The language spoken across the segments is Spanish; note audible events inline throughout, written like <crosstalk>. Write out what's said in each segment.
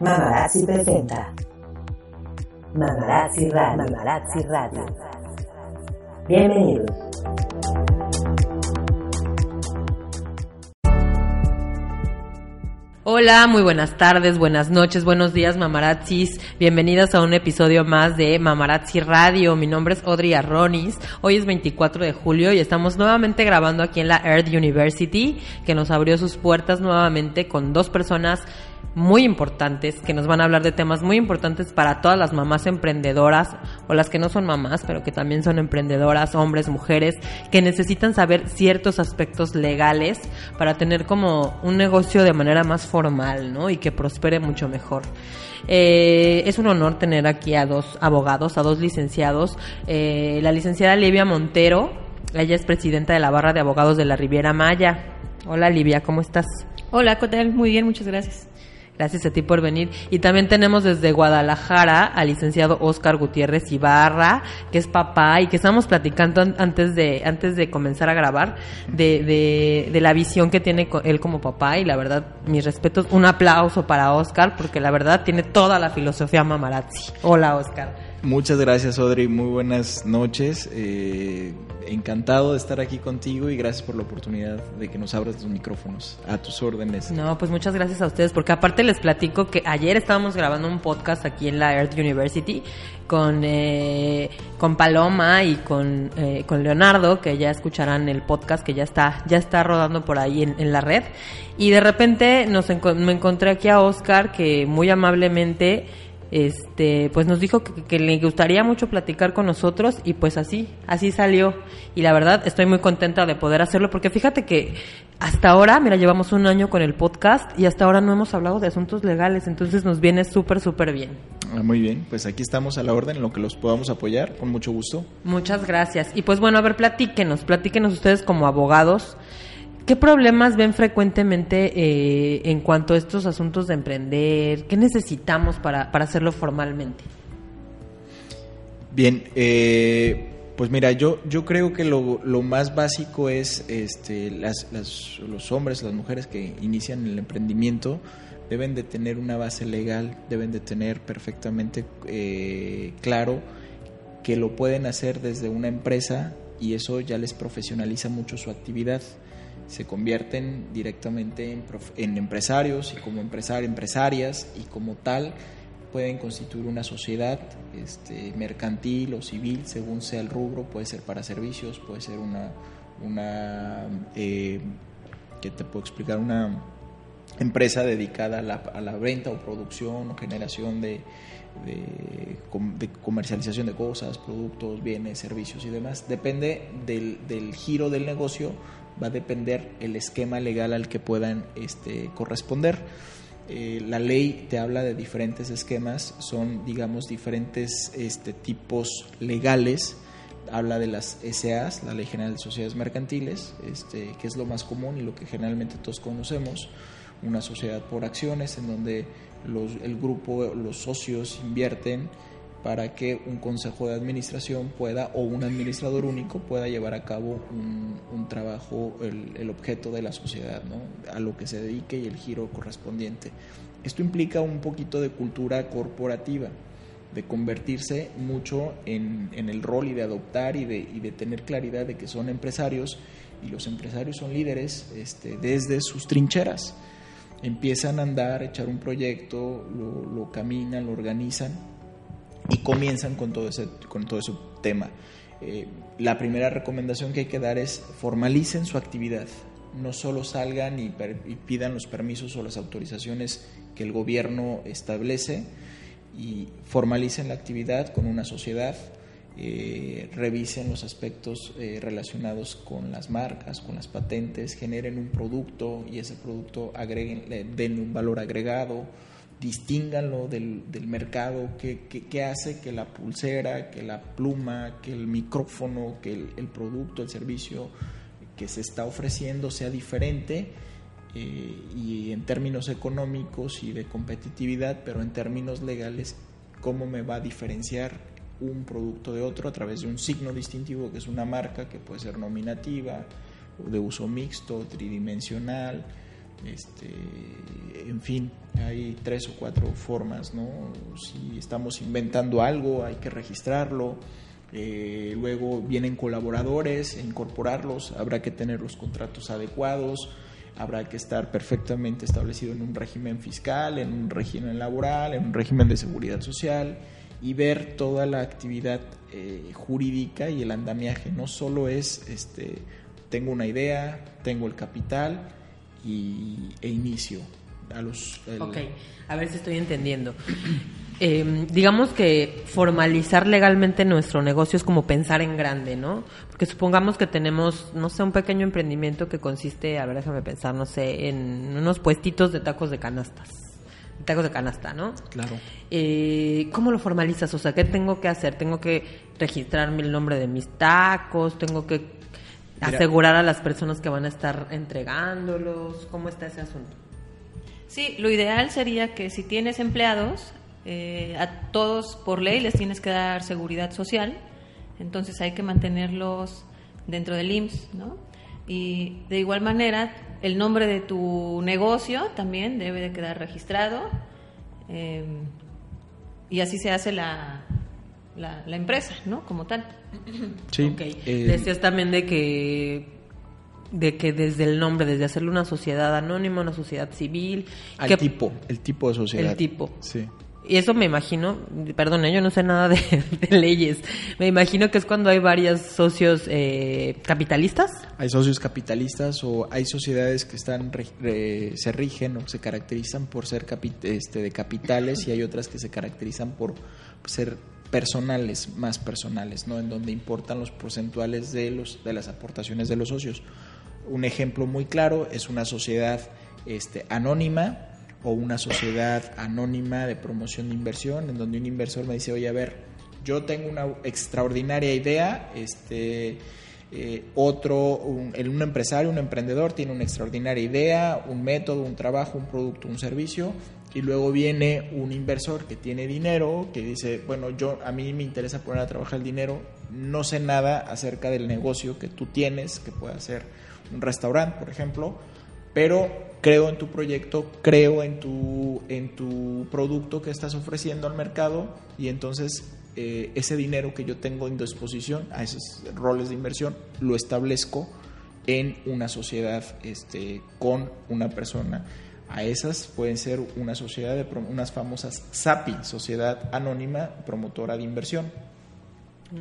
Mamarazzi presenta Mamarazzi Radio. Mamarazzi Radio. Bienvenidos. Hola, muy buenas tardes, buenas noches, buenos días, mamarazzis. Bienvenidos a un episodio más de Mamarazzi Radio. Mi nombre es Audrey Arronis. Hoy es 24 de julio y estamos nuevamente grabando aquí en la Earth University, que nos abrió sus puertas nuevamente con dos personas muy importantes que nos van a hablar de temas muy importantes para todas las mamás emprendedoras o las que no son mamás, pero que también son emprendedoras, hombres, mujeres, que necesitan saber ciertos aspectos legales para tener como un negocio de manera más formal, ¿no? Y que prospere mucho mejor. Eh, es un honor tener aquí a dos abogados, a dos licenciados. Eh, la licenciada Livia Montero, ella es presidenta de la barra de abogados de la Riviera Maya. Hola Livia, ¿cómo estás? Hola, Cotel, muy bien, muchas gracias. Gracias a ti por venir. Y también tenemos desde Guadalajara al licenciado Oscar Gutiérrez Ibarra, que es papá y que estamos platicando antes de, antes de comenzar a grabar de, de, de la visión que tiene él como papá. Y la verdad, mis respetos, un aplauso para Oscar, porque la verdad tiene toda la filosofía mamarazzi. Hola, Oscar. Muchas gracias, Audrey. Muy buenas noches. Eh, encantado de estar aquí contigo y gracias por la oportunidad de que nos abras los micrófonos a tus órdenes. No, pues muchas gracias a ustedes, porque aparte les platico que ayer estábamos grabando un podcast aquí en la Earth University con, eh, con Paloma y con, eh, con Leonardo, que ya escucharán el podcast que ya está, ya está rodando por ahí en, la red. Y de repente nos me encontré aquí a Oscar, que muy amablemente este pues nos dijo que, le gustaría mucho platicar con nosotros y pues así así salió. Y la verdad estoy muy contenta de poder hacerlo porque fíjate que hasta ahora mira llevamos un año con el podcast y hasta ahora no hemos hablado de asuntos legales entonces nos viene súper súper bien. Ah, muy bien pues aquí estamos a la orden en lo que los podamos apoyar con mucho gusto. Muchas gracias. Y pues bueno a ver platíquenos platíquenos ustedes como abogados ¿Qué problemas ven frecuentemente eh, en cuanto a estos asuntos de emprender? ¿Qué necesitamos para, para hacerlo formalmente? Bien, eh, pues mira, yo, yo creo que lo, lo más básico es este, las, las, los hombres, las mujeres que inician el emprendimiento deben de tener una base legal, deben de tener perfectamente eh, claro que lo pueden hacer desde una empresa y eso ya les profesionaliza mucho su actividad se convierten directamente en, empresarios y como empresarios, empresarias y como tal pueden constituir una sociedad este, mercantil o civil según sea el rubro, puede ser para servicios, puede ser una, una eh, ¿qué te puedo explicar? Una empresa dedicada a la, a la venta o producción o generación de, de, de, comercialización de cosas, productos, bienes, servicios y demás. Depende del, del giro del negocio va a depender el esquema legal al que puedan este, corresponder. Eh, la ley te habla de diferentes esquemas, son digamos diferentes este, tipos legales. Habla de las SAs, la Ley General de Sociedades Mercantiles, este, que es lo más común y lo que generalmente todos conocemos. Una sociedad por acciones en donde los, el grupo, los socios invierten para que un consejo de administración pueda o un administrador único pueda llevar a cabo un, trabajo, el, objeto de la sociedad, ¿no? a lo que se dedique y el giro correspondiente. Esto implica un poquito de cultura corporativa, de convertirse mucho en, el rol y de adoptar y de, tener claridad de que son empresarios y los empresarios son líderes este, desde sus trincheras. Empiezan a andar, echar un proyecto, lo caminan, lo organizan y comienzan con todo ese, con todo ese tema. Eh, la primera recomendación que hay que dar es formalicen su actividad, no solo salgan y, pidan los permisos o las autorizaciones que el gobierno establece y formalicen la actividad con una sociedad, eh, revisen los aspectos eh, relacionados con las marcas, con las patentes, generen un producto y ese producto agreguen, den un valor agregado, distínganlo del, del mercado, qué, hace que la pulsera, que la pluma, que el micrófono, que el, producto, el servicio que se está ofreciendo sea diferente eh, y en términos económicos y de competitividad, pero en términos legales, cómo me va a diferenciar un producto de otro a través de un signo distintivo que es una marca que puede ser nominativa, de uso mixto, tridimensional, Este, en fin, hay tres o cuatro formas, ¿no? Si estamos inventando algo, hay que registrarlo. Eh, luego vienen colaboradores, incorporarlos, habrá que tener los contratos adecuados, habrá que estar perfectamente establecido en un régimen fiscal, en un régimen laboral, en un régimen de seguridad social y ver toda la actividad eh, jurídica y el andamiaje. No solo es, este, tengo una idea, tengo el capital y, e inicio. A los, Ok, a ver si estoy entendiendo. Eh, <clears throat> digamos que formalizar legalmente nuestro negocio es como pensar en grande, ¿no? Porque supongamos que tenemos, no sé, un pequeño emprendimiento que consiste, a ver, déjame pensar, no sé, en unos puestitos de tacos de canastas. Tacos de canasta, ¿no? Claro. Eh, ¿Cómo lo formalizas? O sea, ¿qué tengo que hacer? ¿Tengo que registrarme el nombre de mis tacos? ¿Tengo que. Asegurar a las personas que van a estar entregándolos? ¿Cómo está ese asunto? Sí, lo ideal sería que si tienes empleados, eh, a todos por ley les tienes que dar seguridad social, entonces hay que mantenerlos dentro del IMSS, ¿no? Y de igual manera, el nombre de tu negocio también debe de quedar registrado eh, y así se hace la, la, la empresa, ¿no? Como tal. <clears throat> Sí. Ok. eh, Decías también de que de que desde el nombre, desde hacerlo una sociedad anónima, una sociedad civil, al que- tipo, el tipo de sociedad. el tipo. Sí. Y eso me imagino, perdón, ¿eh? yo no sé nada de, <laughs> de leyes. Me imagino que es cuando hay varios socios eh, capitalistas. Hay socios capitalistas o hay sociedades que están re- re- se rigen o se caracterizan por ser capi- este, de capitales y hay otras que se caracterizan por ser personales, más personales, ¿no? En donde importan los porcentuales de los de las aportaciones de los socios. Un ejemplo muy claro es una sociedad este, anónima o una sociedad anónima de promoción de inversión, en donde un inversor me dice, oye, a ver, yo tengo una extraordinaria idea, este, eh, otro, un, empresario, un emprendedor tiene una extraordinaria idea, un método, un trabajo, un producto, un servicio, y luego viene un inversor que tiene dinero, que dice, bueno, yo a mí me interesa poner a trabajar el dinero, no sé nada acerca del negocio que tú tienes, que puede ser un restaurante, por ejemplo, pero creo en tu proyecto, creo en tu, en tu producto que estás ofreciendo al mercado y entonces eh, ese dinero que yo tengo en disposición a esos roles de inversión lo establezco en una sociedad este, con una persona. A esas pueden ser una sociedad de unas famosas SAPI, Sociedad Anónima Promotora de Inversión.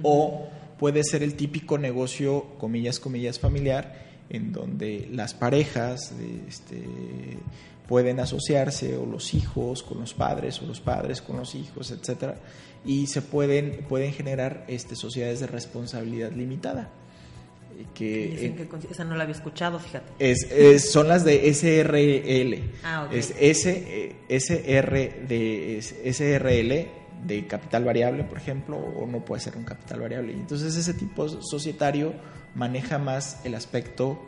O puede ser el típico negocio, comillas, comillas, familiar, en donde las parejas este, pueden asociarse, o los hijos con los padres, o los padres con los hijos, etcétera, y se pueden, pueden generar este, sociedades de responsabilidad limitada. Que, Dicen que con- esa no la había escuchado, fíjate. es, es- son las de SRL. Ah, ok. Es S, eh, SR de, es SRL de capital variable, por ejemplo, o no puede ser un capital variable. Entonces ese tipo societario maneja más el aspecto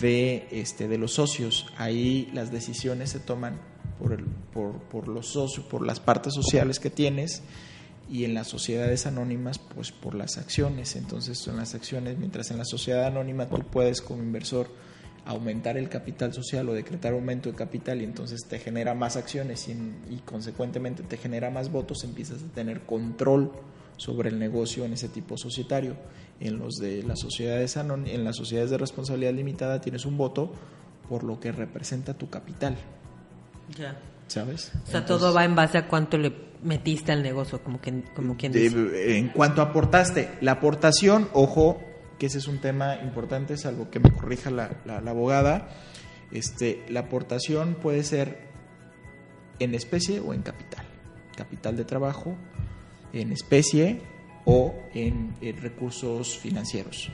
de, este, de los socios. Ahí las decisiones se toman por, el, por, por los socios, por las partes sociales que tienes y en las sociedades anónimas pues por las acciones. Entonces son las acciones mientras en la sociedad anónima tú puedes como inversor aumentar el capital social o decretar aumento de capital y entonces te genera más acciones y, y consecuentemente te genera más votos empiezas a tener control sobre el negocio en ese tipo societario. En los de las sociedades en las sociedades de responsabilidad limitada tienes un voto por lo que representa tu capital. Ya. Sabes O sea, Entonces- todo va en base a cuánto le metiste al negocio, como, que, como quien de- dice. en cuanto aportaste, la aportación, ojo, que ese es un tema importante, salvo que me corrija la, la- la abogada, este, la aportación puede ser en especie o en capital. Capital de trabajo, en especie o en, en recursos financieros.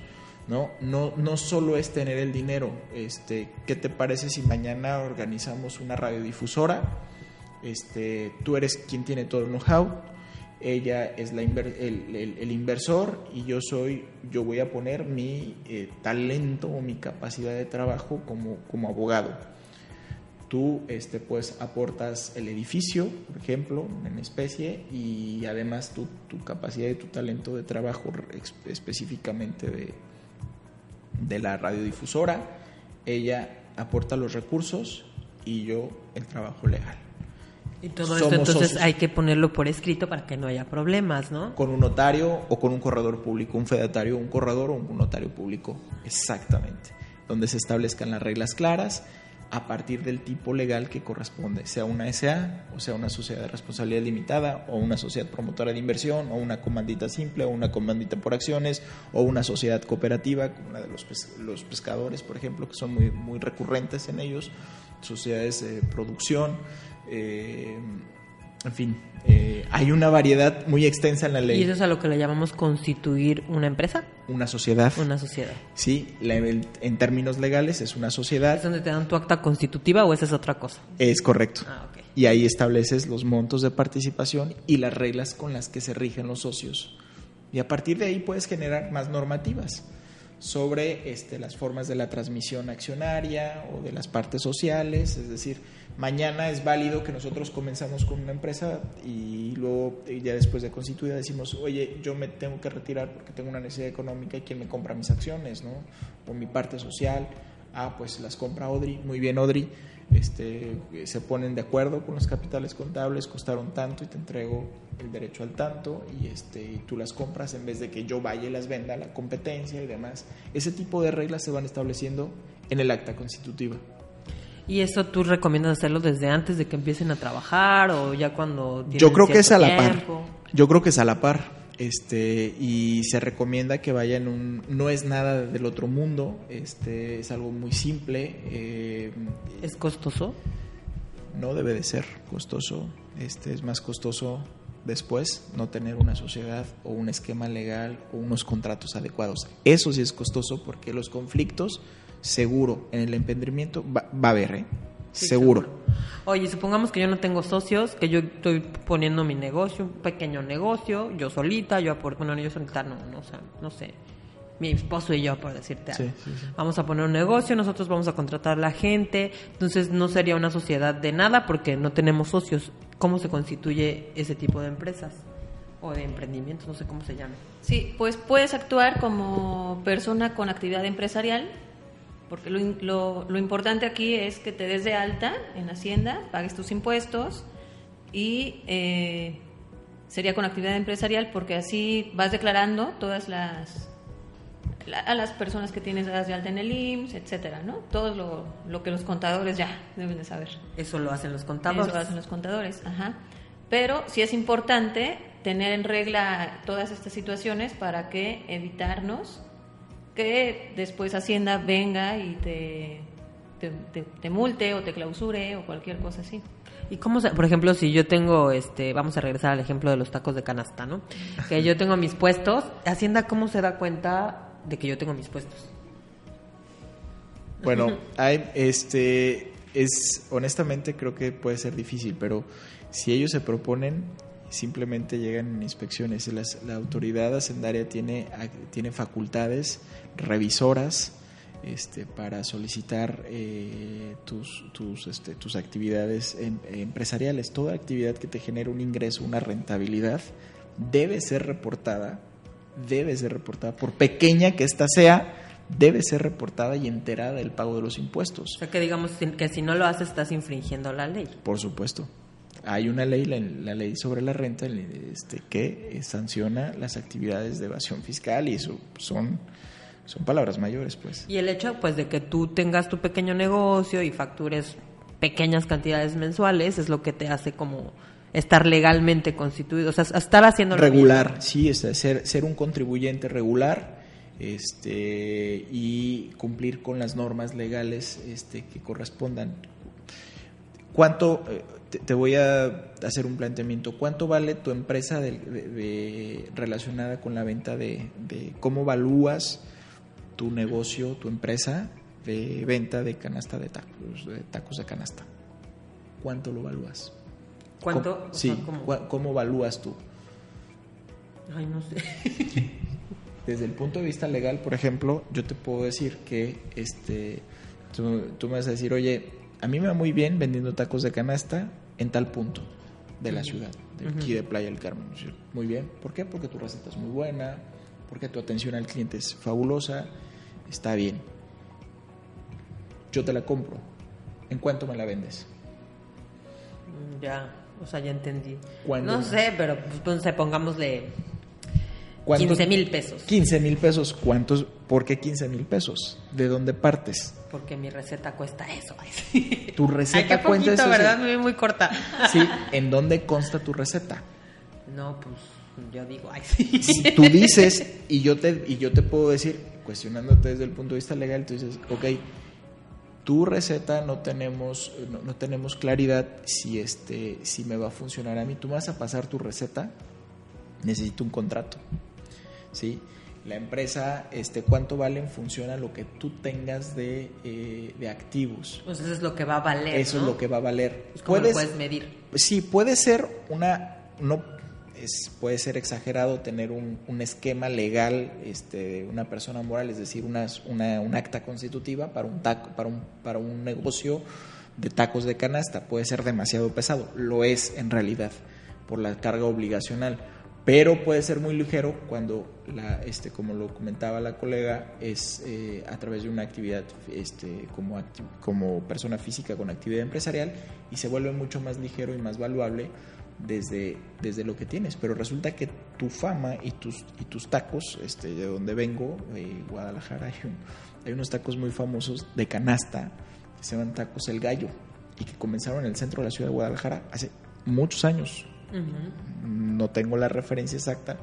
¿No? No, no solo es tener el dinero. Este, ¿Qué te parece si mañana organizamos una radiodifusora? Este, tú eres quien tiene todo el know-how, ella es la el, inversor y yo soy, yo voy a poner mi eh, talento o mi capacidad de trabajo como, como abogado. Tú este, pues aportas el edificio, por ejemplo, en especie, y además tu, tu capacidad y tu talento de trabajo específicamente de, de la radiodifusora. Ella aporta los recursos y yo el trabajo legal. Y todo esto entonces socios. hay que ponerlo por escrito para que no haya problemas, ¿no? Con un notario o con un corredor público, un fedatario, un corredor o un notario público. Exactamente. Donde se establezcan las reglas claras a partir del tipo legal que corresponde, sea una SA o sea una sociedad de responsabilidad limitada o una sociedad promotora de inversión o una comandita simple o una comandita por acciones o una sociedad cooperativa como la de los, los pescadores, por ejemplo, que son muy, muy recurrentes en ellos, sociedades de producción, eh, en fin, eh, hay una variedad muy extensa en la ley. Y eso es a lo que le llamamos constituir una empresa, Una sociedad, una sociedad. sí, la- el- en términos legales es una ¿Es sociedad, donde te dan tu acta constitutiva o esa es otra cosa? es correcto. Ah, ok. Y ahí estableces los montos de participación y las reglas con las que se rigen los socios. Y a partir de ahí puedes generar más normativas sobre este, las formas de la transmisión accionaria o de las partes sociales. Es decir, mañana es válido que nosotros comenzamos con una empresa y luego ya después de constituida decimos, oye, yo me tengo que retirar porque tengo una necesidad económica y quién me compra mis acciones, ¿no? O mi parte social. Ah, pues las compra Odri. Muy bien, Odri este, se ponen de acuerdo con los capitales contables, costaron tanto y te entrego el derecho al tanto y, este, y tú las compras en vez de que yo vaya y las venda, la competencia y demás. Ese tipo de reglas se van estableciendo en el acta constitutiva. ¿Y eso tú recomiendas hacerlo desde antes de que empiecen a trabajar o ya cuando tienen Yo creo que es a la par. tiempo? Yo creo que es a la par. Este, y se recomienda que vayan un, no es nada del otro mundo, este, es algo muy simple, eh, ¿Es costoso? no debe de ser costoso, este es más costoso después no tener una sociedad o un esquema legal o unos contratos adecuados. Eso sí es costoso porque los conflictos seguro en el emprendimiento va, va a haber, ¿eh? Sí, seguro. Oye, supongamos que yo no tengo socios, que yo estoy poniendo mi negocio, un pequeño negocio, yo solita, yo aporto, bueno, yo solita no, no, o sea, no sé, mi esposo y yo, por decirte Sí, algo. sí, sí. Vamos a poner un negocio, nosotros vamos a contratar a la gente, entonces no sería una sociedad de nada porque no tenemos socios. ¿Cómo se constituye ese tipo de empresas? O de emprendimientos, no sé cómo se llame. Sí, pues puedes actuar como persona con actividad empresarial, porque lo, lo- lo importante aquí es que te des de alta en Hacienda, pagues tus impuestos y eh, sería con actividad empresarial porque así vas declarando todas las la- a las personas que tienes dadas de alta en el IMSS, etcétera, ¿no? Todo lo, lo que los contadores ya deben de saber. Eso lo hacen los contadores. Eso lo hacen los contadores, ajá. Pero sí es importante tener en regla todas estas situaciones para que evitarnos que después Hacienda venga y te, te, te- te multe o te clausure o cualquier cosa así. ¿Y cómo, se- por ejemplo, si yo tengo, este, vamos a regresar al ejemplo de los tacos de canasta, ¿no? Que yo tengo mis puestos, Hacienda, ¿cómo se da cuenta de que yo tengo mis puestos? Bueno, <laughs> hay, este, es, honestamente creo que puede ser difícil, pero si ellos se proponen, simplemente llegan inspecciones. Las- la autoridad hacendaria tiene, tiene facultades revisoras este, para solicitar eh, tus, tus, este, tus actividades em- empresariales. Toda actividad que te genere un ingreso, una rentabilidad, debe ser reportada, debe ser reportada, por pequeña que ésta sea, debe ser reportada y enterada del pago de los impuestos. O sea, que digamos que si no lo haces estás infringiendo la ley. Por supuesto. Hay una ley, la, la ley sobre la renta, este, que sanciona las actividades de evasión fiscal y eso son, son palabras mayores, pues. Y el hecho, pues, de que tú tengas tu pequeño negocio y factures pequeñas cantidades mensuales es lo que te hace como estar legalmente constituido, o sea, estar haciendo regular, sí, es ser, ser un contribuyente regular este, y cumplir con las normas legales este, que correspondan. ¿Cuánto, eh, te, te voy a hacer un planteamiento, cuánto vale tu empresa de, de- de- relacionada con la venta de, de cómo evalúas tu negocio, tu empresa de venta de canasta de tacos, de tacos de canasta? ¿Cuánto lo evalúas? ¿Cuánto? ¿Cómo- O sí, sea, ¿cómo? ¿cómo evalúas tú? Ay, no sé. <laughs> Desde el punto de vista legal, por ejemplo, yo te puedo decir que este, tú, tú me vas a decir, oye, a mí me va muy bien vendiendo tacos de canasta en tal punto de la ciudad, de aquí de Playa del Carmen. Muy bien, ¿por qué? Porque tu receta es muy buena, porque tu atención al cliente es fabulosa, está bien. Yo te la compro. ¿En cuánto me la vendes? Mm, Ya, o sea, ya entendí. ¿Cuándo? No sé, pero pues, pongámosle ¿Cuántos- 15 mil pesos. 15 mil pesos. ¿Cuántos? ¿Por qué 15 mil pesos? ¿De dónde partes? Porque mi receta cuesta eso. <laughs> Ay. Tu Ay, receta qué cuenta poquito, eso. ¿verdad? Muy, muy corta. Sí, ¿en dónde consta tu receta? No, pues yo digo, ay, sí. Si tú dices y yo te y yo te puedo decir, cuestionándote desde el punto de vista legal, tú dices, ok, tu receta no tenemos no, no tenemos claridad si este si me va a funcionar a mí. Tú me vas a pasar tu receta, necesito un contrato, sí. La empresa, este, cuánto vale en función a lo que tú tengas de, eh, de activos. Pues eso es lo que va a valer. Eso es lo que va a valer. Pues, ¿Cómo lo puedes medir? Sí, puede ser una, no es, puede ser exagerado tener un, un esquema legal este, de una persona moral, es decir, una, una, un acta constitutiva para un taco, para un, para un negocio de tacos de canasta. Puede ser demasiado pesado, lo es en realidad por la carga obligacional. Pero puede ser muy ligero cuando, la, este, como lo comentaba la colega, es eh, a través de una actividad este, como, acti- como persona física con actividad empresarial y se vuelve mucho más ligero y más valuable desde, desde lo que tienes. Pero resulta que tu fama y tus, y tus tacos, este, de donde vengo, de Guadalajara, hay, un- hay unos tacos muy famosos de canasta que se llaman tacos El Gallo y que comenzaron en el centro de la ciudad de Guadalajara hace muchos años, No tengo la referencia exacta,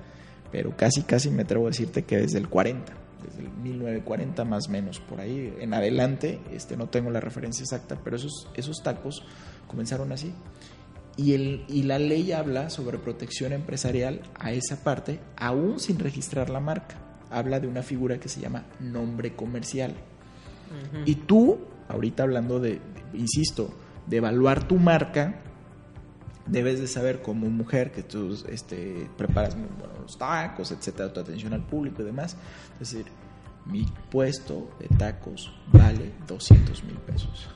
pero casi, casi me atrevo a decirte que desde el 40, desde el 1940 más o menos, por ahí en adelante, este, no tengo la referencia exacta, pero esos, esos tacos comenzaron así. Y, el, y la ley habla sobre protección empresarial a esa parte, aún sin registrar la marca. Habla de una figura que se llama nombre comercial. Y tú, ahorita hablando de- insisto, de evaluar tu marca, debes de saber como mujer que tú este, preparas bueno, los tacos, etcétera, tu atención al público y demás. Es decir, mi puesto de tacos vale 200 mil pesos.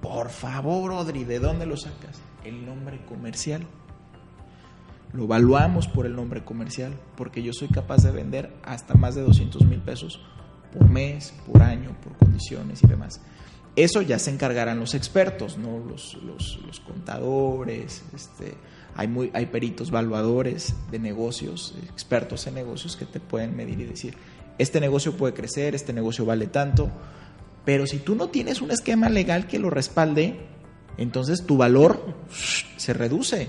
Por favor, Odri, ¿de dónde lo sacas? El nombre comercial. Lo evaluamos por el nombre comercial, porque yo soy capaz de vender hasta más de 200 mil pesos por mes, por año, por condiciones y demás. Eso ya se encargarán los expertos, ¿no? los, los, los contadores, este, hay, muy, hay peritos valuadores de negocios, expertos en negocios que te pueden medir y decir, este negocio puede crecer, este negocio vale tanto, pero si tú no tienes un esquema legal que lo respalde, entonces tu valor se reduce.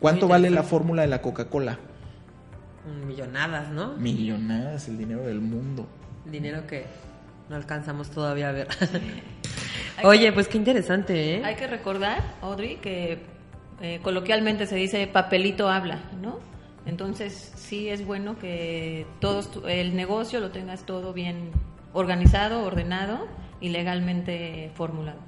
¿Cuánto vale la fórmula de la Coca-Cola? Millonadas, ¿no? Millonadas, el dinero del mundo. Dinero que no alcanzamos todavía a ver. <laughs> Oye, que- pues qué interesante, ¿eh? Hay que recordar, Audrey, que eh, coloquialmente se dice papelito habla, ¿no? Entonces sí es bueno que todos tu- el negocio lo tengas todo bien organizado, ordenado y legalmente formulado.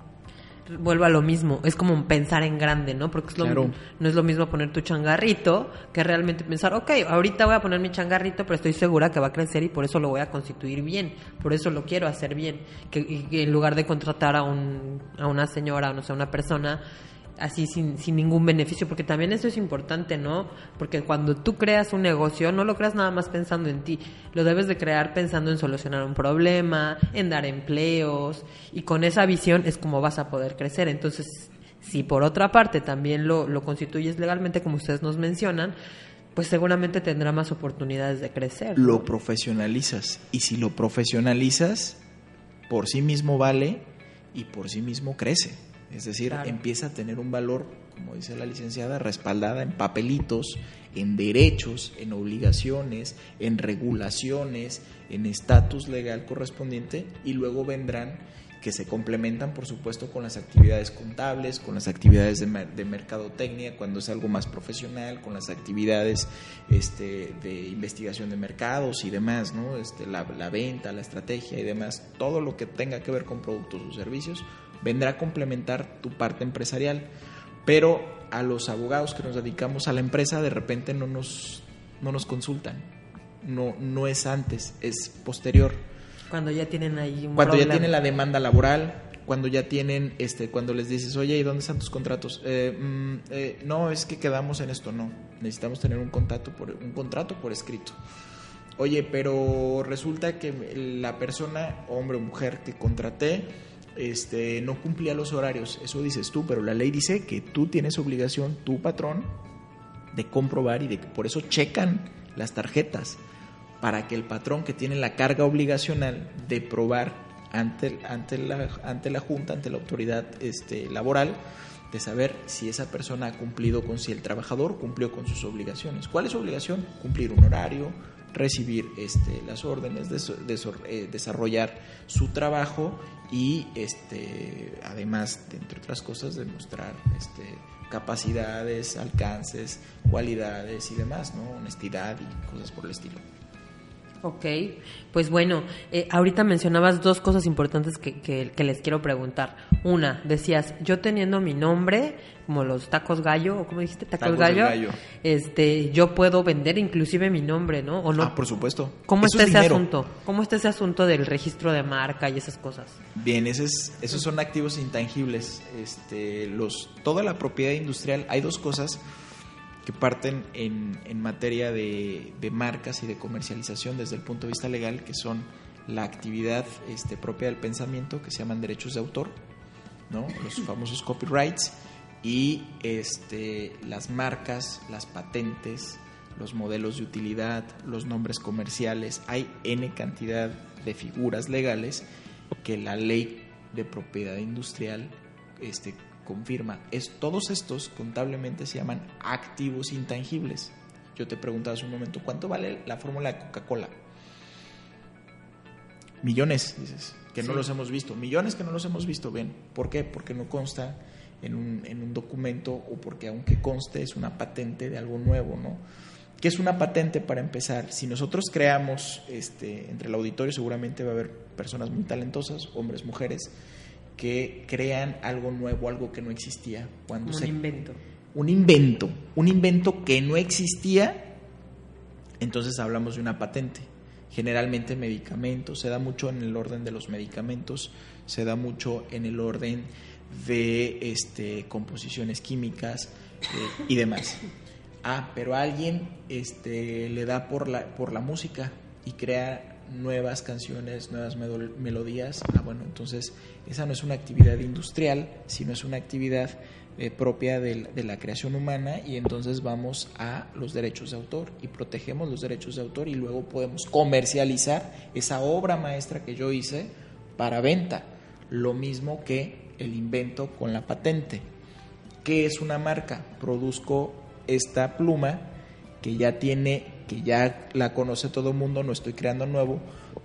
Vuelvo a lo mismo, es como pensar en grande, ¿no? Porque es lo Claro. no es lo mismo poner tu changarrito que realmente pensar, ok, ahorita voy a poner mi changarrito, pero estoy segura que va a crecer y por eso lo voy a constituir bien, por eso lo quiero hacer bien, que, y en lugar de contratar a, un, a una señora o no sé, a una persona así sin, sin ningún beneficio, porque también eso es importante, ¿no? Porque cuando tú creas un negocio, no lo creas nada más pensando en ti, lo debes de crear pensando en solucionar un problema, en dar empleos, y con esa visión es como vas a poder crecer. Entonces, si por otra parte también lo, lo constituyes legalmente, como ustedes nos mencionan, pues seguramente tendrá más oportunidades de crecer. Lo profesionalizas. Y si lo profesionalizas, por sí mismo vale y por sí mismo crece. Es decir, Claro. empieza a tener un valor, como dice la licenciada, respaldada en papelitos, en derechos, en obligaciones, en regulaciones, en estatus legal correspondiente y luego vendrán que se complementan, por supuesto, con las actividades contables, con las actividades de, de mercadotecnia, cuando es algo más profesional, con las actividades este, de investigación de mercados y demás, ¿no? Este, la, la venta, la estrategia y demás, todo lo que tenga que ver con productos o servicios, vendrá a complementar tu parte empresarial. Pero a los abogados que nos dedicamos a la empresa, de repente no nos, no nos consultan. No, no es antes, es posterior Cuando ya tienen ahí un cuando ya tienen la demanda laboral, cuando ya tienen, este, cuando les dices, oye, ¿y dónde están tus contratos? Eh, mm, eh, no, es que quedamos en esto, no. Necesitamos tener un contrato por, un contrato por escrito. oye, pero resulta que la persona, hombre o mujer que contraté, este, no cumplía los horarios. Eso dices tú, pero la ley dice que tú tienes obligación, tu patrón, de comprobar y de por eso checan las tarjetas para que el patrón que tiene la carga obligacional de probar ante, ante, la, ante la Junta, ante la autoridad este, laboral, de saber si esa persona ha cumplido con, si el trabajador cumplió con sus obligaciones. ¿Cuál es su obligación? Cumplir un horario, recibir este, las órdenes, eh, desarrollar su trabajo y este, además, entre otras cosas, demostrar este, capacidades, alcances, cualidades y demás, ¿no? honestidad y cosas por el estilo. Ok, pues bueno, eh, ahorita mencionabas dos cosas importantes que, que, les quiero preguntar. Una, decías, yo teniendo mi nombre, como los tacos gallo, o como dijiste, tacos, gallo, este, yo puedo vender inclusive mi nombre, ¿no? ¿O no? Ah, por supuesto. ¿Cómo está ese asunto? ¿Cómo está ese asunto del registro de marca y esas cosas? Bien, ese es, esos son activos intangibles. Este, los, toda la propiedad industrial, hay dos cosas que parten en, materia de, de, marcas y de comercialización desde el punto de vista legal, que son la actividad este, propia del pensamiento, que se llaman derechos de autor, ¿no? los famosos copyrights, y este, las marcas, las patentes, los modelos de utilidad, los nombres comerciales. Hay N cantidad de figuras legales que la ley de propiedad industrial este, confirma. Es, todos estos contablemente se llaman activos intangibles. Yo te preguntaba hace un momento, ¿cuánto vale la fórmula de Coca-Cola? Millones, dices, que no los hemos visto. Millones que no los hemos visto, ven. ¿Por qué? Porque no consta en un, en un documento o porque aunque conste es una patente de algo nuevo, ¿no? ¿Qué es una patente para empezar? Si nosotros creamos, este, entre el auditorio seguramente va a haber personas muy talentosas, hombres, mujeres, que crean algo nuevo, algo que no existía. Cuando un invento. Un invento, un invento que no existía, entonces hablamos de una patente. Generalmente medicamentos, se da mucho en el orden de los medicamentos, se da mucho en el orden de este, composiciones químicas eh, y demás. Ah, pero alguien este, le da por la, por la música y crea nuevas canciones, nuevas melodías, ah, bueno, entonces esa no es una actividad industrial, sino es una actividad eh, propia de, la creación humana y entonces vamos a los derechos de autor y protegemos los derechos de autor y luego podemos comercializar esa obra maestra que yo hice para venta, lo mismo que el invento con la patente. ¿Qué es una marca? Produzco esta pluma que ya tiene que ya la conoce todo el mundo, no estoy creando nuevo,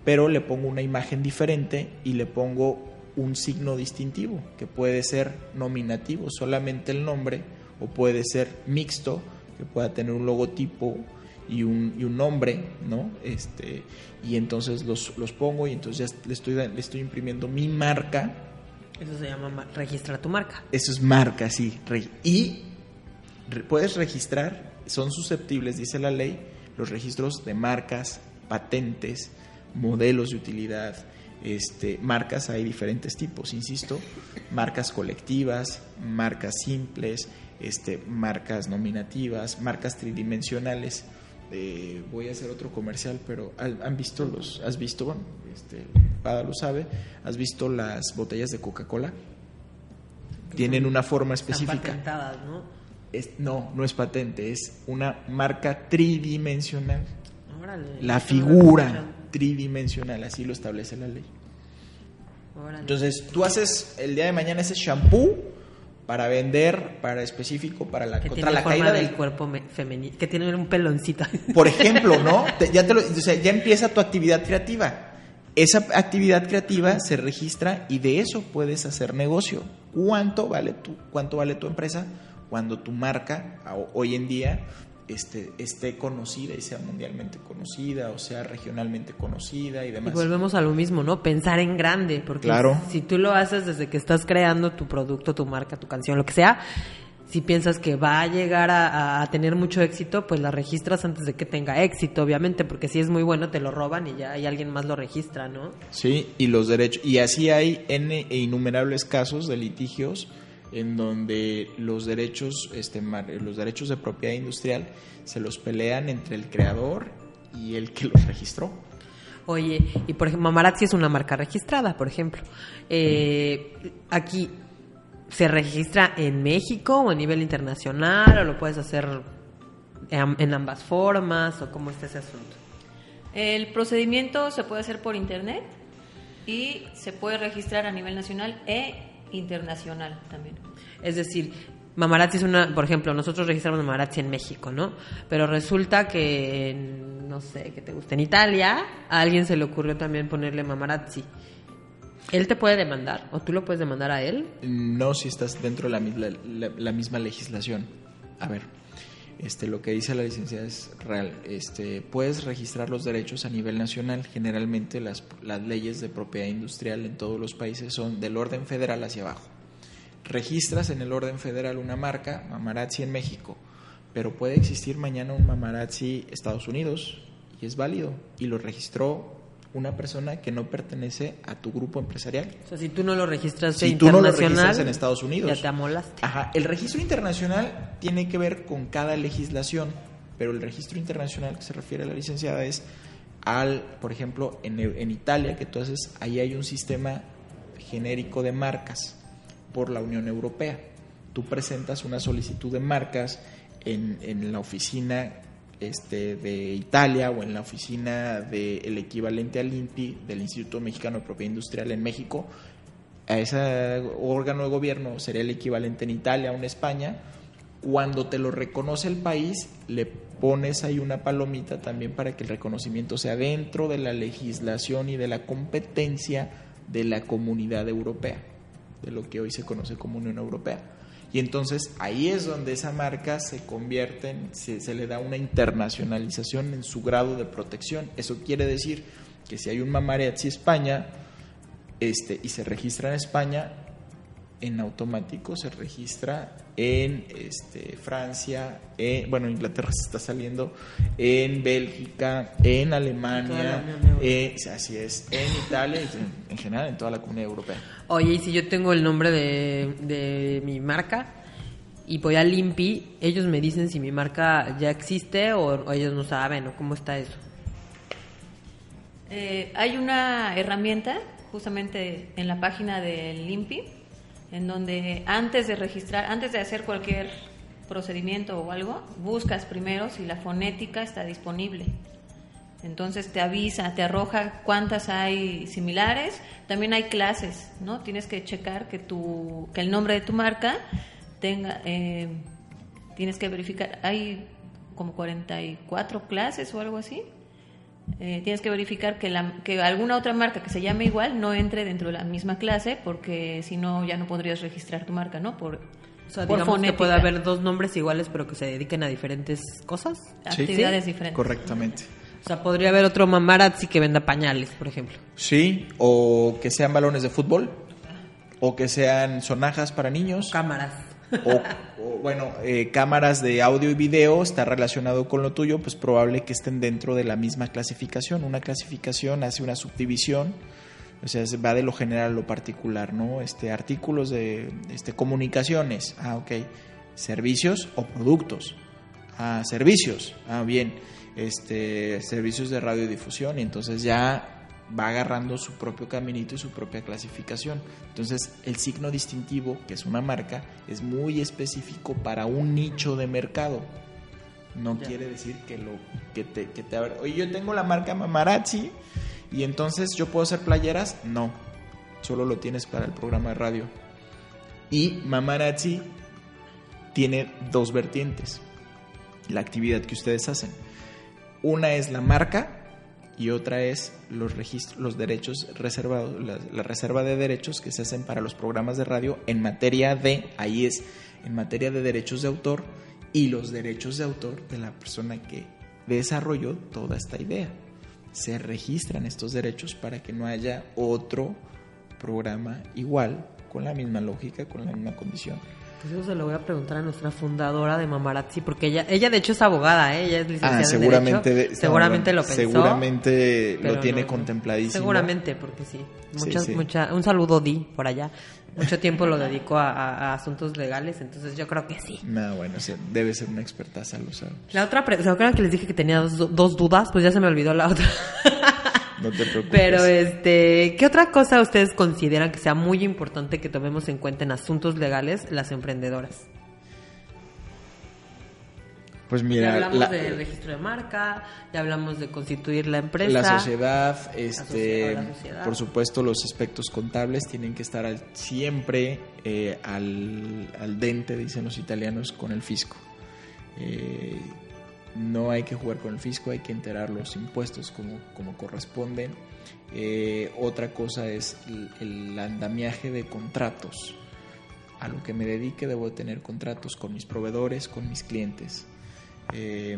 pero le pongo una imagen diferente y le pongo un signo distintivo, que puede ser nominativo, solamente el nombre, o puede ser mixto, que pueda tener un logotipo y un, y un nombre, ¿no? Este, y entonces los, los pongo y entonces ya le estoy, le estoy imprimiendo mi marca. Eso se llama registrar tu marca. Eso es marca, sí. Y puedes registrar, son susceptibles, dice la ley, los registros de marcas, patentes, modelos de utilidad, este, marcas hay diferentes tipos, insisto, marcas colectivas, marcas simples, este, marcas nominativas, marcas tridimensionales. Eh, voy a hacer otro comercial, pero han visto los, has visto, bueno, este, Pada lo sabe, has visto las botellas de Coca-Cola, tienen una forma específica. ¿no? No, no es patente, es una marca tridimensional. la figura tridimensional, así lo establece la ley. Entonces, tú haces el día de mañana ese shampoo para vender, para específico, para la contra la caída del cuerpo femenino, que tiene un peloncito. <laughs> Por ejemplo, ¿no? ya te ya empieza tu actividad creativa. Esa actividad creativa se registra y de eso puedes hacer negocio. ¿Cuánto vale tu cuánto vale tu empresa? Cuando tu marca hoy en día este, esté conocida y sea mundialmente conocida o sea regionalmente conocida y demás. Y volvemos a lo mismo, ¿no? Pensar en grande, porque si tú lo haces desde que estás creando tu producto, tu marca, tu canción, lo que sea, si piensas que va a llegar a, tener mucho éxito, pues la registras antes de que tenga éxito, obviamente, porque si es muy bueno te lo roban y ya hay alguien más lo registra, ¿no? Sí, y los derechos, y así hay N e innumerables casos de litigios en donde los derechos, este, los derechos de propiedad industrial se los pelean entre el creador y el que los registró. Oye, y por ejemplo, Mamarazzi es una marca registrada, por ejemplo. Eh, aquí, ¿se registra en México o a nivel internacional o lo puedes hacer en, ambas formas o cómo está ese asunto? El procedimiento se puede hacer por internet y se puede registrar a nivel nacional e internacional también. Es decir, Mamarazzi es una, por ejemplo, nosotros registramos Mamarazzi en México, ¿no? Pero resulta que, en, no sé, que te gusta en Italia, a alguien se le ocurrió también ponerle Mamarazzi. ¿Él te puede demandar o tú lo puedes demandar a él? No si estás dentro de la, misma- la- la misma legislación. A ver, este, lo que dice la licenciada es real. Este, puedes registrar los derechos a nivel nacional. Generalmente las, leyes de propiedad industrial en todos los países son del orden federal hacia abajo. Registras en el orden federal una marca, Mamarazzi en México, pero puede existir mañana un Mamarazzi Estados Unidos y es válido y lo registró una persona que no pertenece a tu grupo empresarial. O sea, si tú no lo registras Si tú no lo registras en Estados Unidos. ya te amolaste. Ajá, el registro internacional tiene que ver con cada legislación, pero el registro internacional que se refiere a la licenciada es al, por ejemplo, en, en Italia, que entonces ahí hay un sistema genérico de marcas por la Unión Europea. Tú presentas una solicitud de marcas en, en la oficina este, de Italia o en la oficina del equivalente al INPI del Instituto Mexicano de Propiedad Industrial en México, a ese órgano de gobierno sería el equivalente en Italia o en España. Cuando te lo reconoce el país, le pones ahí una palomita también para que el reconocimiento sea dentro de la legislación y de la competencia de la comunidad europea, de lo que hoy se conoce como Unión Europea. Y entonces ahí es donde esa marca se convierte, se, se le da una internacionalización en su grado de protección. Eso quiere decir que si hay un Mamarazzi España este, y se registra en España, en automático se registra en este, Francia, en, bueno, Inglaterra se está saliendo, en Bélgica, en Alemania, eh, así es, en Italia y en, en general en toda la comunidad europea. Oye, y si yo tengo el nombre de, de mi marca y voy al INPI, ellos me dicen si mi marca ya existe o, o ellos no saben o cómo está eso. Eh, hay una herramienta justamente en la página del INPI en donde antes de registrar, antes de hacer cualquier procedimiento o algo, buscas primero si la fonética está disponible. Entonces te avisa, te arroja cuántas hay similares. También hay clases, ¿no? Tienes que checar que tu, que el nombre de tu marca tenga, eh, tienes que verificar. Hay como 44 clases o algo así. Eh, tienes que verificar que, la, que alguna otra marca que se llame igual no entre dentro de la misma clase, porque si no ya no podrías registrar tu marca, ¿no? Por, O sea, por digamos que puede haber dos nombres iguales pero que se dediquen a diferentes cosas. actividades ¿Sí? diferentes. Correctamente. O sea, podría haber otro mamarazzi que venda pañales, por ejemplo. Sí, o que sean balones de fútbol, o que sean sonajas para niños, Cámaras. O, bueno, eh, cámaras de audio y video, está relacionado con lo tuyo, pues probable que estén dentro de la misma clasificación. Una clasificación hace una subdivisión, o sea, se va de lo general a lo particular, ¿no? Este, artículos de este, comunicaciones, ah, ok. Servicios o productos, ah, servicios, ah, bien. Este, servicios de radiodifusión, y entonces ya va agarrando su propio caminito y su propia clasificación. Entonces, el signo distintivo, que es una marca, es muy específico para un nicho de mercado. No Ya. quiere decir que lo que te, que te abra- Oye, yo tengo la marca Mamarazzi y entonces yo puedo hacer playeras. No, solo lo tienes para el programa de radio. Y Mamarazzi tiene dos vertientes. La actividad que ustedes hacen. Una es la marca y otra es los registros, los derechos reservados, la, la reserva de derechos que se hacen para los programas de radio en materia de, ahí es, en materia de derechos de autor y los derechos de autor de la persona que desarrolló toda esta idea. Se registran estos derechos para que no haya otro programa igual, con la misma lógica, con la misma condición. Pues eso se lo voy a preguntar a nuestra fundadora de Mamarazzi, porque ella, ella de hecho es abogada, ¿eh? ella es licenciada Ah, seguramente, en de- Derecho. seguramente lo pensó. Seguramente lo tiene no- contempladísimo. Seguramente, porque sí. Muchas, sí. mucha- un saludo Di por allá. Mucho tiempo lo dedicó a, a- a asuntos legales, entonces yo creo que sí. No, bueno, sí, debe ser una expertaza, lo sabe. La otra, pre- ¿se acuerdan que les dije que tenía dos, dos dudas? Pues ya se me olvidó la otra. No te preocupes. Pero este, ¿qué otra cosa ustedes consideran que sea muy importante que tomemos en cuenta en asuntos legales las emprendedoras? Pues ya mira, hablamos la, de registro de marca, ya hablamos de constituir la empresa. la sociedad, este, sociedad, la sociedad. por supuesto, los aspectos contables tienen que estar al- siempre eh, al, al dente, dicen los italianos, con el fisco. Eh, no hay que jugar con el fisco, hay que enterar los impuestos como, como corresponden. Eh, otra cosa es el, andamiaje de contratos. A lo que me dedique debo de tener contratos con mis proveedores, con mis clientes, eh,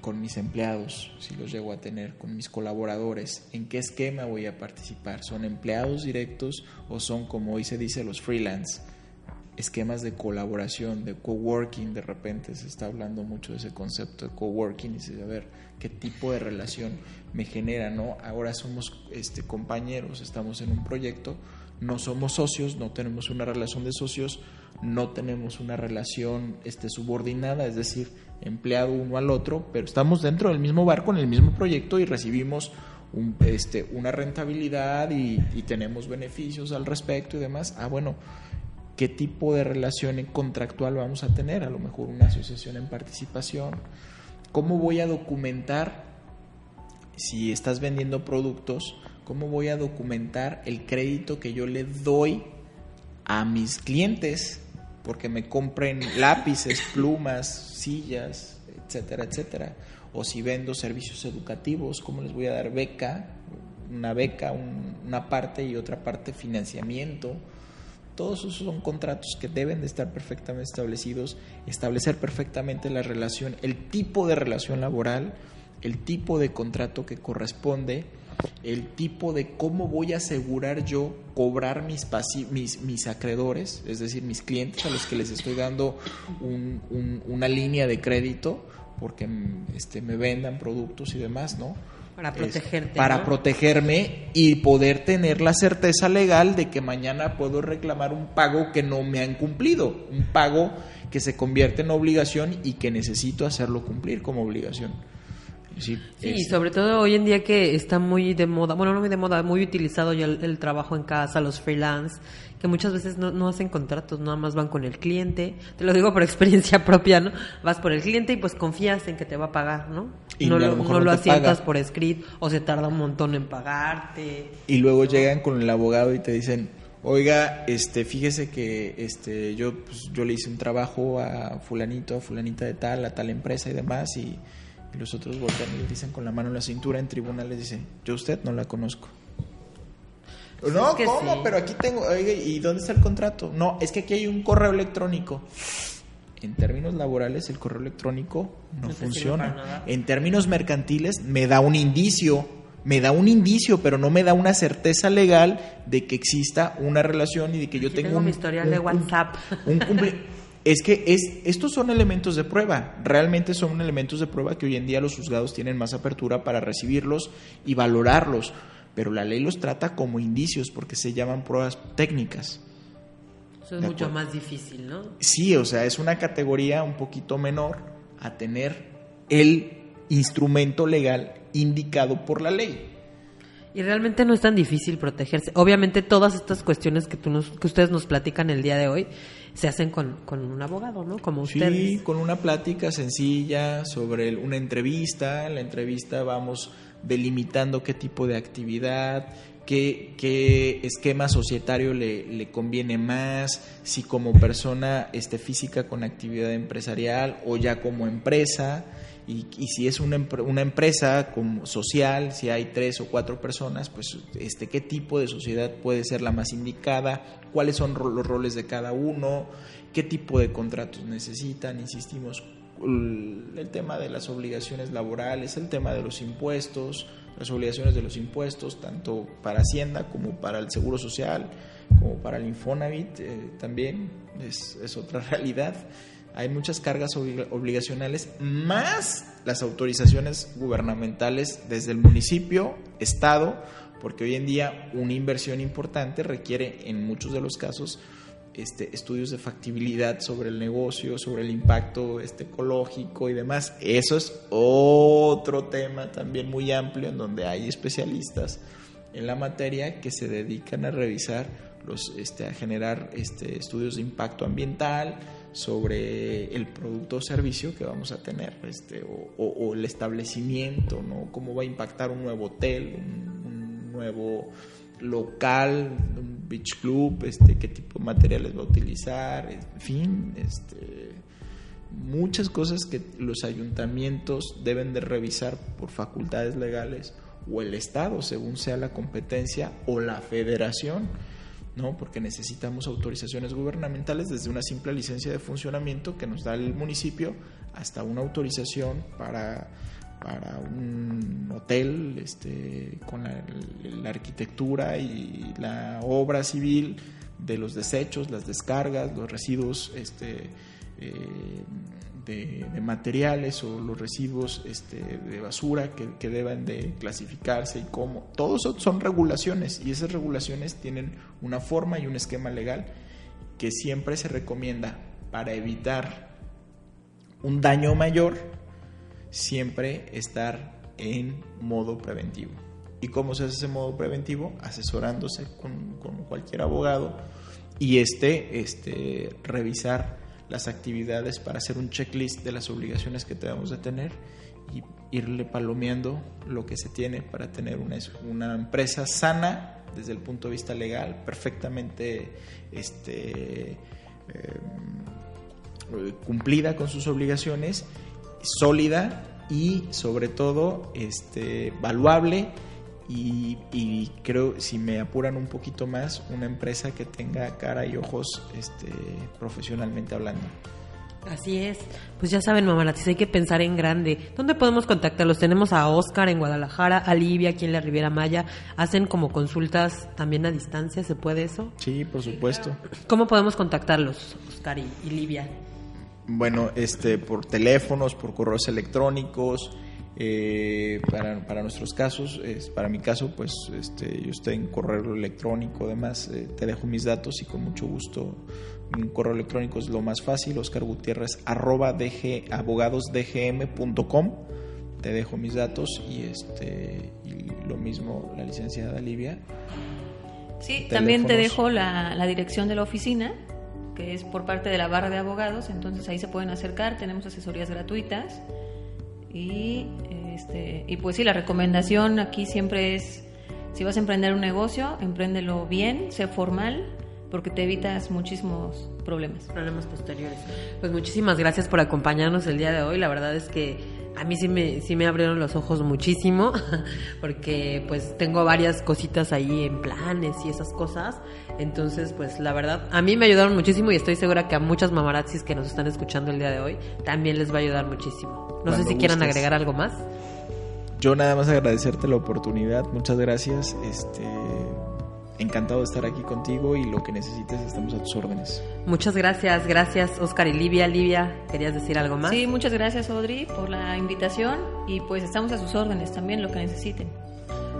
con mis empleados, si los llego a tener, con mis colaboradores. ¿En qué esquema voy a participar? ¿Son empleados directos o son, como hoy se dice, los freelance? Esquemas de colaboración, de coworking, de repente se está hablando mucho de ese concepto de coworking y dice, a ver, qué tipo de relación me genera, ¿no? Ahora somos este, compañeros, estamos en un proyecto, no somos socios, no tenemos una relación de socios, no tenemos una relación este, subordinada, es decir, empleado uno al otro, pero estamos dentro del mismo barco, en el mismo proyecto y recibimos un, este, una rentabilidad y, y tenemos beneficios al respecto y demás. Ah, bueno, qué tipo de relación contractual vamos a tener, a lo mejor una asociación en participación, cómo voy a documentar si estás vendiendo productos, cómo voy a documentar el crédito que yo le doy a mis clientes porque me compren lápices, <laughs> plumas, sillas, etcétera, etcétera. O si vendo servicios educativos, cómo les voy a dar beca, una beca, un- una parte y otra parte financiamiento. Todos esos son contratos que deben de estar perfectamente establecidos, establecer perfectamente la relación, el tipo de relación laboral, el tipo de contrato que corresponde, el tipo de cómo voy a asegurar yo cobrar mis, mis, acreedores, es decir, mis clientes a los que les estoy dando un- un- una línea de crédito porque este, me vendan productos y demás, ¿no? Para Es- protegerte, para ¿no? protegerme y poder tener la certeza legal de que mañana puedo reclamar un pago que no me han cumplido, un pago que se convierte en obligación y que necesito hacerlo cumplir como obligación. Sí, Sí, es- y sobre todo hoy en día que está muy de moda, bueno, no muy de moda, muy utilizado ya el, el trabajo en casa, los freelance, que muchas veces no, no hacen contratos, nada más van con el cliente. Te lo digo por <laughs> experiencia propia, ¿no? Vas por el cliente y pues confías en que te va a pagar, ¿no? Y no lo no no lo te asientas paga. por escrito o se tarda un montón en pagarte. y luego llegan con el abogado y te dicen, oiga, este, fíjese que este, yo, pues, yo le hice un trabajo a fulanito, a fulanita de tal, a tal empresa y demás, y, y los otros voltean y le dicen con la mano en la cintura en tribunal, les dicen, yo a usted no la conozco. No, es que ¿cómo? sí. Pero aquí tengo, oiga, ¿y dónde está el contrato? No, es que aquí hay un correo electrónico. En términos laborales, el correo electrónico no, funciona. En términos mercantiles, me da un indicio, me da un indicio, pero no me da una certeza legal de que exista una relación y de que yo Aquí tengo, tengo un, mi historial un de WhatsApp. un Es que es, estos son elementos de prueba, realmente son elementos de prueba que hoy en día los juzgados tienen más apertura para recibirlos y valorarlos, pero la ley los trata como indicios porque se llaman pruebas técnicas. Eso es De mucho acuerdo. más difícil, ¿no? Sí, o sea, es una categoría un poquito menor a tener el instrumento legal indicado por la ley. Y realmente no es tan difícil protegerse. Obviamente todas estas cuestiones que, tú nos- que ustedes nos platican el día de hoy se hacen con, con un abogado, ¿no? Como Sí, ustedes. con una plática sencilla sobre el- una entrevista. En la entrevista vamos delimitando qué tipo de actividad, qué, qué esquema societario le, le conviene más, si como persona este, física con actividad empresarial o ya como empresa. Y, y si es una, una empresa social, si hay tres o cuatro personas, pues este, qué tipo de sociedad puede ser la más indicada, cuáles son los roles de cada uno, qué tipo de contratos necesitan, insistimos, el tema de las obligaciones laborales, el tema de los impuestos, las obligaciones de los impuestos, tanto para Hacienda como para el Seguro Social, como para el Infonavit, eh, también es, es otra <laughs> realidad hay muchas cargas obligacionales, más las autorizaciones gubernamentales desde el municipio, Estado, porque hoy en día una inversión importante requiere en muchos de los casos este, estudios de factibilidad sobre el negocio, sobre el impacto este, ecológico y demás. Eso es otro tema también muy amplio en donde hay especialistas en la materia que se dedican a revisar los, este, a generar este, estudios de impacto ambiental, sobre el producto o servicio que vamos a tener, este, o, el establecimiento, ¿no? Cómo va a impactar un nuevo hotel, un, nuevo local, un beach club, este, qué tipo de materiales va a utilizar, en fin, este, muchas cosas que los ayuntamientos deben de revisar por facultades legales o el Estado, según sea la competencia, o la federación ¿no? porque necesitamos autorizaciones gubernamentales desde una simple licencia de funcionamiento que nos da el municipio hasta una autorización para, para un hotel este, con la, arquitectura y la obra civil de los desechos, las descargas, los residuos este, eh, de, materiales o los residuos este, de basura que, que deben de clasificarse y cómo. Todos son regulaciones y esas regulaciones tienen una forma y un esquema legal que siempre se recomienda para evitar un daño mayor, siempre estar en modo preventivo. ¿Y cómo se hace ese modo preventivo? Asesorándose con, con cualquier abogado y este, este revisar las actividades para hacer un checklist de las obligaciones que debemos de tener y irle palomeando lo que se tiene para tener una, una empresa sana desde el punto de vista legal, perfectamente este, eh, cumplida con sus obligaciones, sólida y sobre todo este, valuable y, creo, si me apuran un poquito más, una empresa que tenga cara y ojos este, profesionalmente hablando. Así es. Pues ya saben, mamaratis, hay que pensar en grande. ¿Dónde podemos contactarlos? Tenemos a Oscar en Guadalajara, a Livia aquí en la Riviera Maya. Hacen como consultas también a distancia, ¿se puede eso? Sí, por supuesto. ¿Cómo podemos contactarlos, Oscar y, y Livia? Bueno, este, por teléfonos, por correos electrónicos, eh, para, para, nuestros casos, es, para mi caso, pues este, yo estoy en correo electrónico, además eh, te dejo mis datos y con mucho gusto un correo electrónico es lo más fácil, Oscar Gutiérrez arroba dg, abogadosdgm.com te dejo mis datos y este y lo mismo la licenciada Livia. Sí, también te dejo la, la dirección de la oficina que es por parte de la barra de abogados, entonces ahí se pueden acercar, tenemos asesorías gratuitas y, este, y pues sí, la recomendación aquí siempre es, si vas a emprender un negocio, empréndelo bien, sé formal, porque te evitas muchísimos problemas. Problemas posteriores. Pues muchísimas gracias por acompañarnos el día de hoy. La verdad es que a mí sí me, sí me abrieron los ojos muchísimo, <laughs> porque pues tengo varias cositas ahí en planes y esas cosas. Entonces, pues la verdad, a mí me ayudaron muchísimo y estoy segura que a muchas mamarazzis que nos están escuchando el día de hoy también les va a ayudar muchísimo. No sé si quieran agregar algo más. Yo nada más agradecerte la oportunidad, muchas gracias. Este encantado de estar aquí contigo y lo que necesites estamos a tus órdenes. Muchas gracias, gracias Oscar y Livia. Livia, ¿querías decir algo más? Sí, muchas gracias Audrey por la invitación y pues estamos a sus órdenes también, lo que necesiten.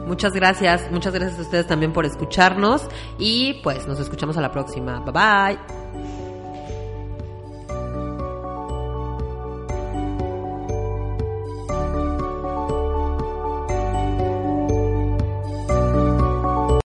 Muchas gracias, muchas gracias a ustedes también por escucharnos y pues nos escuchamos a la próxima. Bye bye.